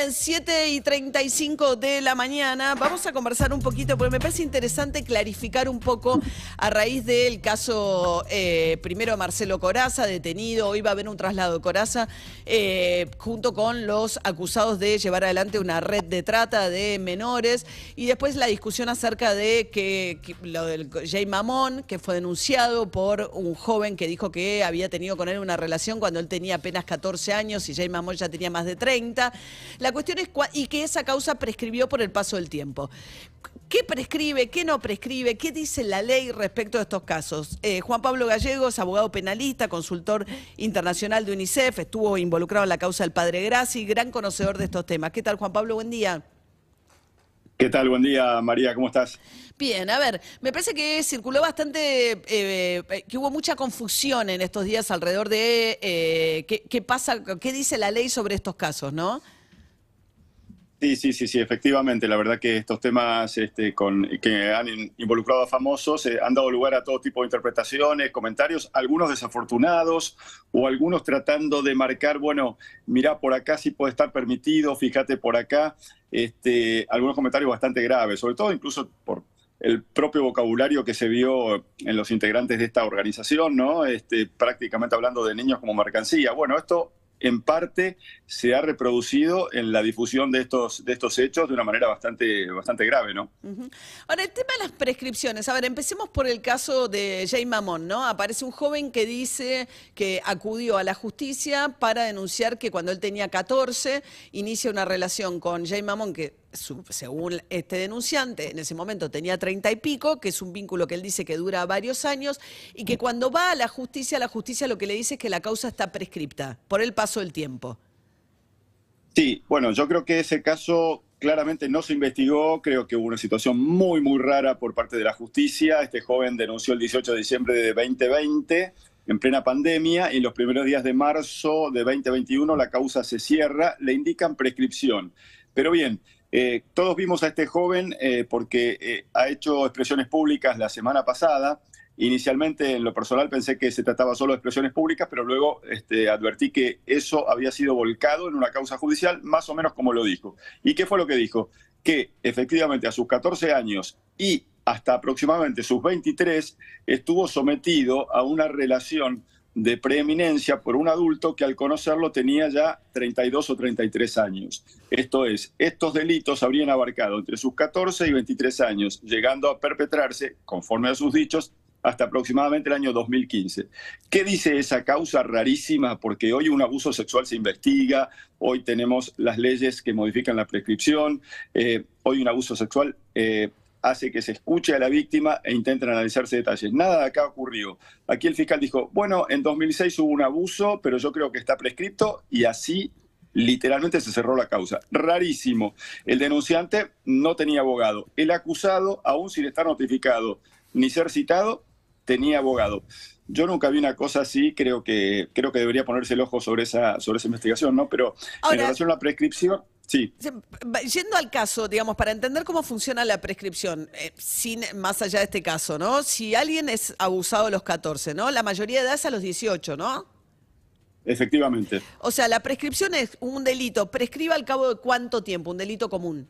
Bien, 7 y 35 de la mañana. Vamos a conversar un poquito, porque me parece interesante clarificar un poco a raíz del caso, eh, primero Marcelo Coraza, detenido. Hoy va a haber un traslado de Coraza, eh, junto con los acusados de llevar adelante una red de trata de menores. Y después la discusión acerca de que, que lo del Jay Mamón, que fue denunciado por un joven que dijo que había tenido con él una relación cuando él tenía apenas 14 años y Jay Mamón ya tenía más de 30. La cuestión es cua- y que esa causa prescribió por el paso del tiempo. ¿Qué prescribe, qué no prescribe, qué dice la ley respecto a estos casos? Eh, Juan Pablo Gallegos, abogado penalista, consultor internacional de UNICEF, estuvo involucrado en la causa del padre Graci, gran conocedor de estos temas. ¿Qué tal, Juan Pablo? Buen día. ¿Qué tal? Buen día, María, ¿cómo estás? Bien, a ver, me parece que circuló bastante, eh, eh, que hubo mucha confusión en estos días alrededor de eh, qué, qué pasa, qué dice la ley sobre estos casos, ¿no? Sí, sí, sí, sí, efectivamente. La verdad que estos temas este, con, que han in- involucrado a famosos eh, han dado lugar a todo tipo de interpretaciones, comentarios, algunos desafortunados o algunos tratando de marcar, bueno, mira, por acá sí puede estar permitido, fíjate por acá. Este, algunos comentarios bastante graves, sobre todo incluso por el propio vocabulario que se vio en los integrantes de esta organización, ¿no? Este, prácticamente hablando de niños como mercancía. Bueno, esto en parte se ha reproducido en la difusión de estos, de estos hechos de una manera bastante, bastante grave, ¿no? Ujú. Ahora, el tema de las prescripciones. A ver, empecemos por el caso de Jay Mamón, ¿no? Aparece un joven que dice que acudió a la justicia para denunciar que cuando él tenía 14 inicia una relación con Jay Mamón, que según este denunciante en ese momento tenía 30 y pico, que es un vínculo que él dice que dura varios años, y que cuando va a la justicia, la justicia lo que le dice es que la causa está prescripta por el paso del tiempo. Sí, bueno, yo creo que ese caso claramente no se investigó, creo que hubo una situación muy, muy rara por parte de la justicia. Este joven denunció el 18 de diciembre de 2020, en plena pandemia, y en los primeros días de marzo de 2021 la causa se cierra, le indican prescripción. Pero bien, eh, todos vimos a este joven eh, porque eh, ha hecho expresiones públicas la semana pasada. Inicialmente, en lo personal, pensé que se trataba solo de expresiones públicas, pero luego este, advertí que eso había sido volcado en una causa judicial, más o menos como lo dijo. ¿Y qué fue lo que dijo? Que efectivamente a sus 14 años y hasta aproximadamente sus 23 estuvo sometido a una relación de preeminencia por un adulto que al conocerlo tenía ya 32 o 33 años. Esto es, estos delitos habrían abarcado entre sus 14 y 23 años, llegando a perpetrarse, conforme a sus dichos, hasta aproximadamente el año 2015. ¿Qué dice esa causa rarísima? Porque hoy un abuso sexual se investiga, hoy tenemos las leyes que modifican la prescripción, eh, hoy un abuso sexual eh, hace que se escuche a la víctima e intenten analizarse detalles. Nada de acá ocurrió. Aquí el fiscal dijo, bueno, en 2006 hubo un abuso, pero yo creo que está prescripto y así literalmente se cerró la causa. Rarísimo. El denunciante no tenía abogado. El acusado, aún sin estar notificado ni ser citado, tenía abogado. Yo nunca vi una cosa así, creo que, creo que debería ponerse el ojo sobre esa, sobre esa investigación, ¿no? Pero Ahora- en relación a la prescripción, sí. Yendo al caso, digamos, para entender cómo funciona la prescripción, eh, sin más allá de este caso, ¿no? Si alguien es abusado a los 14, ¿no? La mayoría de edad es a los 18, ¿no? Efectivamente. O sea, la prescripción es un delito. ¿Prescribe al cabo de cuánto tiempo? Un delito común.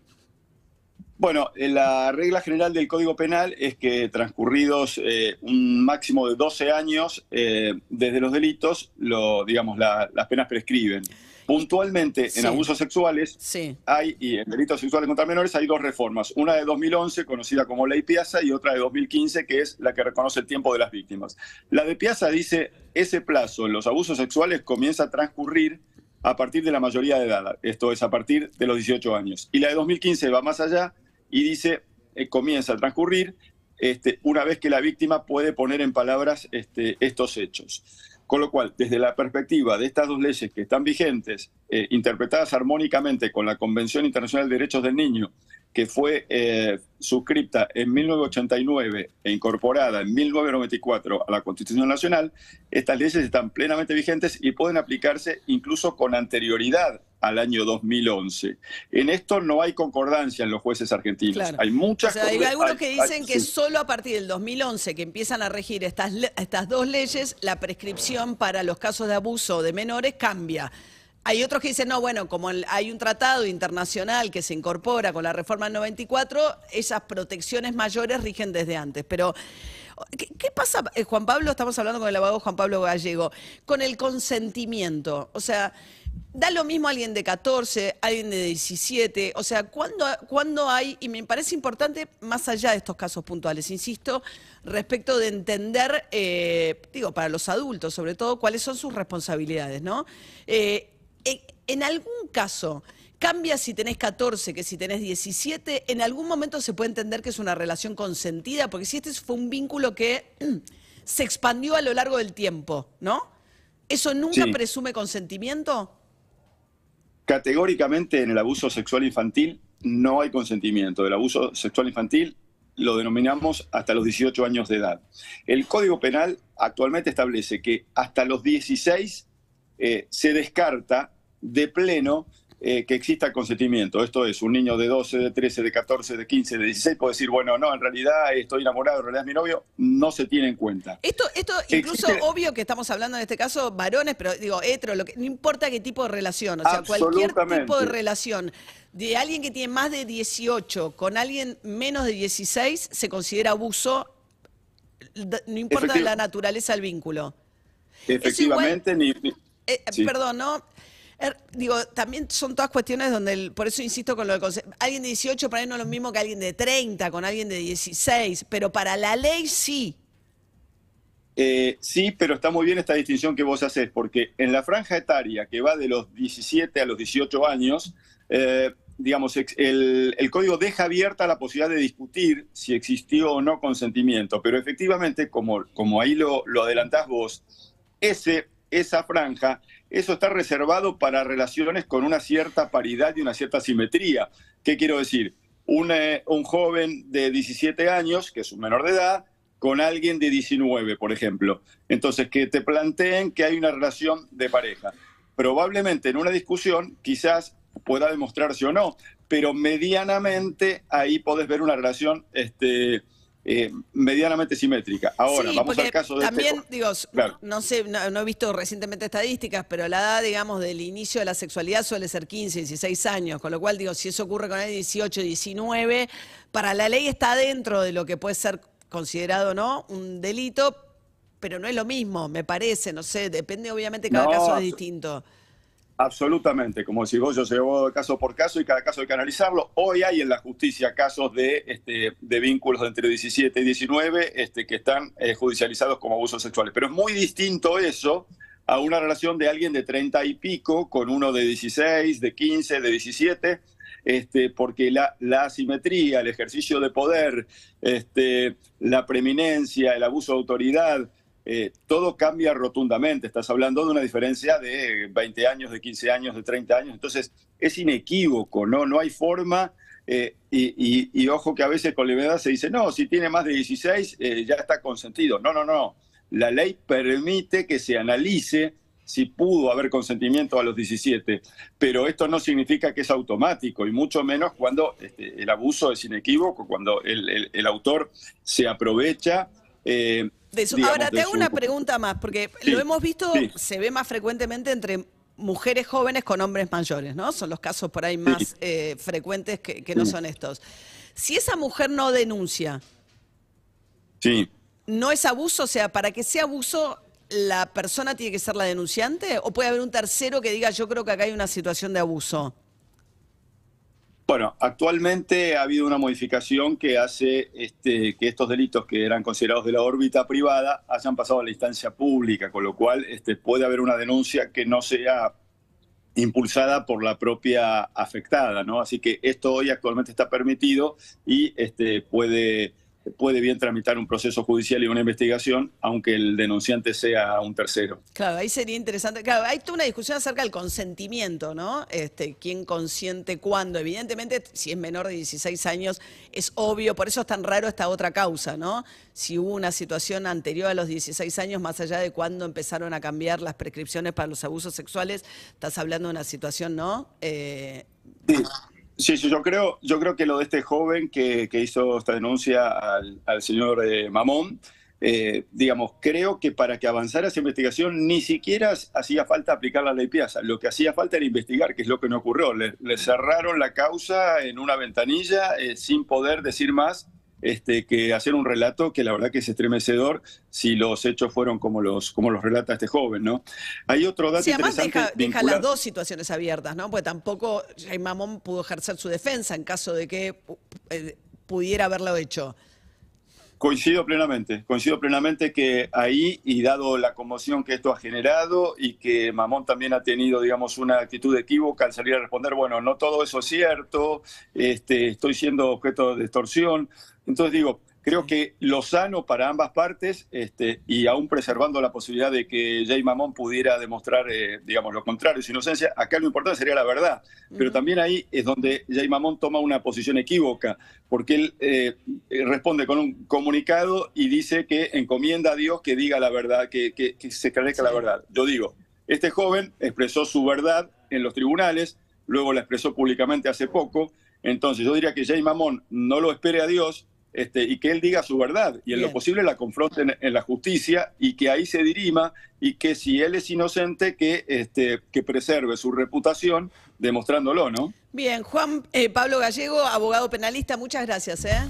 Bueno, eh, la regla general del Código Penal es que transcurridos eh, un máximo de 12 años eh, desde los delitos, lo, digamos, la- las penas prescriben. Puntualmente, Sí. en abusos sexuales, Sí. hay, y en delitos sexuales contra menores, hay dos reformas. Una de 2011, conocida como Ley Piazza, y otra de 2015, que es la que reconoce el tiempo de las víctimas. La de Piazza dice, ese plazo en los abusos sexuales comienza a transcurrir a partir de la mayoría de edad, esto es a partir de los 18 años. Y la de 2015 va más allá y dice, eh, comienza a transcurrir este, una vez que la víctima puede poner en palabras este, estos hechos. Con lo cual, desde la perspectiva de estas dos leyes que están vigentes, eh, interpretadas armónicamente con la Convención Internacional de Derechos del Niño, que fue eh, suscripta en 1989 e incorporada en 1994 a la Constitución Nacional, estas leyes están plenamente vigentes y pueden aplicarse incluso con anterioridad al año 2011. En esto no hay concordancia en los jueces argentinos. Hay muchas o sea, hay algunos que dicen que solo a partir del 2011 que empiezan a regir estas, estas dos leyes, la prescripción para los casos de abuso de menores cambia. Hay otros que dicen, no, bueno, como hay un tratado internacional que se incorpora con la reforma del 94, esas protecciones mayores rigen desde antes. Pero, ¿qué, pasa, eh, Juan Pablo? Estamos hablando con el abogado Juan Pablo Gallego, con el consentimiento. O sea, da lo mismo alguien de 14, alguien de 17. O sea, ¿cuándo, hay, y me parece importante, más allá de estos casos puntuales, insisto, respecto de entender, eh, digo, para los adultos sobre todo, cuáles son sus responsabilidades, ¿no? Eh, en algún caso, cambia si tenés 14 que si tenés 17, en algún momento se puede entender que es una relación consentida, porque si este fue un vínculo que se expandió a lo largo del tiempo, ¿no? ¿Eso nunca presume consentimiento? Categóricamente en el abuso sexual infantil no hay consentimiento. El abuso sexual infantil lo denominamos hasta los 18 años de edad. El Código Penal actualmente establece que hasta los 16 eh, se descarta de pleno eh, que exista consentimiento. Esto es, un niño de 12, de 13, de 14, de 15, de 16 puede decir, bueno, no, en realidad estoy enamorado, en realidad es mi novio, no se tiene en cuenta. Esto, esto incluso obvio que estamos hablando en este caso varones, pero digo, hetero, lo que, no importa qué tipo de relación, o sea, cualquier tipo de relación de alguien que tiene más de 18 con alguien menos de 16 se considera abuso, no importa la naturaleza del vínculo. Efectivamente, ni, eh, perdón, ¿no? Er, digo, también son todas cuestiones donde, por eso insisto con lo del concepto. Alguien de 18 para él no es lo mismo que alguien de 30, con alguien de 16, pero para la ley sí. Eh, sí, pero está muy bien esta distinción que vos haces, porque en la franja etaria que va de los 17 a los 18 años, eh, digamos, el, código deja abierta la posibilidad de discutir si existió o no consentimiento, pero efectivamente, como, como ahí lo, lo adelantás vos, ese, esa franja eso está reservado para relaciones con una cierta paridad y una cierta simetría. ¿Qué quiero decir? Un, un joven de 17 años, que es un menor de edad, con alguien de 19, por ejemplo. Entonces, que te planteen que hay una relación de pareja. Probablemente en una discusión quizás pueda demostrarse o no, pero medianamente ahí podés ver una relación este, eh, medianamente simétrica. Ahora, vamos al caso de este también, digo, no sé, no, he visto recientemente estadísticas, pero la edad, digamos, del inicio de la sexualidad suele ser 15, 16 años, con lo cual, digo, si eso ocurre con el 18, 19, para la ley está dentro de lo que puede ser considerado, ¿no? Un delito, pero no es lo mismo, me parece, no sé, depende, obviamente, cada caso es distinto. Absolutamente, como decís vos, yo llevo caso por caso y cada caso hay que analizarlo. Hoy hay en la justicia casos de, este, de vínculos entre 17 y 19 este, que están eh, judicializados como abusos sexuales. Pero es muy distinto eso a una relación de alguien de 30 y pico con uno de 16, de 15, de 17, este, porque la, la asimetría, el ejercicio de poder, este, la preeminencia, el abuso de autoridad, eh, todo cambia rotundamente. Estás hablando de una diferencia de 20 años, de 15 años, de 30 años. Entonces, es inequívoco, ¿no? No hay forma. Eh, y, ojo que a veces con levedad se dice, no, si tiene más de 16 eh, ya está consentido. No, no, no. La ley permite que se analice si pudo haber consentimiento a los 17, pero esto no significa que es automático y mucho menos cuando este, el abuso es inequívoco, cuando el, autor se aprovecha Ahora, te hago una pregunta más, porque lo hemos visto, se ve más frecuentemente entre mujeres jóvenes con hombres mayores, ¿no? Son los casos por ahí más eh, frecuentes que, no son estos. Si esa mujer no denuncia, sí. ¿no es abuso? O sea, para que sea abuso, ¿la persona tiene que ser la denunciante? ¿O puede haber un tercero que diga, yo creo que acá hay una situación de abuso? Bueno, actualmente ha habido una modificación que hace este, que estos delitos que eran considerados de la órbita privada hayan pasado a la instancia pública, con lo cual este, puede haber una denuncia que no sea impulsada por la propia afectada, ¿no? Así que esto hoy actualmente está permitido y este, puede, puede bien tramitar un proceso judicial y una investigación, aunque el denunciante sea un tercero. Claro, ahí sería interesante. Claro, hay toda una discusión acerca del consentimiento, ¿no? Este, quién consiente cuándo. Evidentemente, si es menor de 16 años, es obvio, por eso es tan raro esta otra causa, ¿no? Si hubo una situación anterior a los 16 años, más allá de cuándo empezaron a cambiar las prescripciones para los abusos sexuales, estás hablando de una situación, ¿no? Eh, sí. Sí, yo creo, yo creo que lo de este joven que, hizo esta denuncia al, señor eh, Mamón, eh, digamos, creo que para que avanzara esa investigación ni siquiera hacía falta aplicar la ley Piazza. Lo que hacía falta era investigar, que es lo que no ocurrió. Le, cerraron la causa en una ventanilla eh, sin poder decir más este, que hacer un relato que la verdad que es estremecedor si los hechos fueron como los, como los relata este joven, ¿no? Hay otro dato sí, además deja, las dos situaciones abiertas, ¿no? Porque tampoco Jaime Mamón pudo ejercer su defensa en caso de que eh, pudiera haberlo hecho. Coincido plenamente, coincido plenamente que ahí, y dado la conmoción que esto ha generado y que Mamón también ha tenido, digamos, una actitud equívoca al salir a responder, bueno, no todo eso es cierto, este, estoy siendo objeto de extorsión. Entonces digo, creo que lo sano para ambas partes, este, y aún preservando la posibilidad de que Jay Mamón pudiera demostrar, eh, digamos, lo contrario, su inocencia, acá lo importante sería la verdad. Pero también ahí es donde Jay Mamón toma una posición equívoca, porque él eh, responde con un comunicado y dice que encomienda a Dios que diga la verdad, que, que, se esclarezca la verdad. Yo digo, este joven expresó su verdad en los tribunales, luego la expresó públicamente hace poco, entonces yo diría que Jay Mamón no lo espere a Dios, este, y que él diga su verdad y en lo posible la confronten en la justicia y que ahí se dirima y que si él es inocente que, este, que preserve su reputación demostrándolo, ¿no? Bien, Juan eh, Pablo Gallego, abogado penalista, muchas gracias. ¿eh?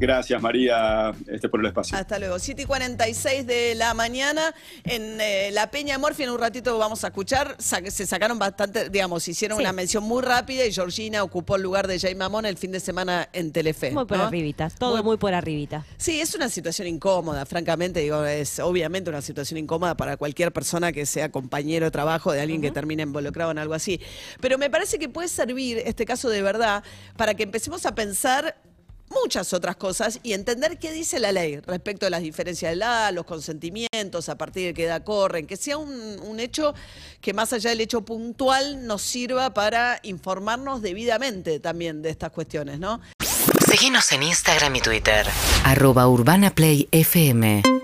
Gracias, María, este, por el espacio. Hasta luego. 7 y 46 de la mañana en eh, la Peña Morfi. En un ratito vamos a escuchar. se sacaron bastante, digamos, hicieron una mención muy rápida y Georgina ocupó el lugar de Jay Mamón el fin de semana en Telefe. Muy por arribitas, todo muy, por arribita. Sí, es una situación incómoda, francamente. Digo, es obviamente una situación incómoda para cualquier persona que sea compañero de trabajo de alguien que termine involucrado en algo así. Pero me parece que puede servir este caso de verdad para que empecemos a pensar muchas otras cosas y entender qué dice la ley respecto a las diferencias de edad, los consentimientos, a partir de qué edad corren, que sea un, hecho que más allá del hecho puntual nos sirva para informarnos debidamente también de estas cuestiones, ¿no? Seguimos en Instagram y Twitter. Arroba Urbana Play FM.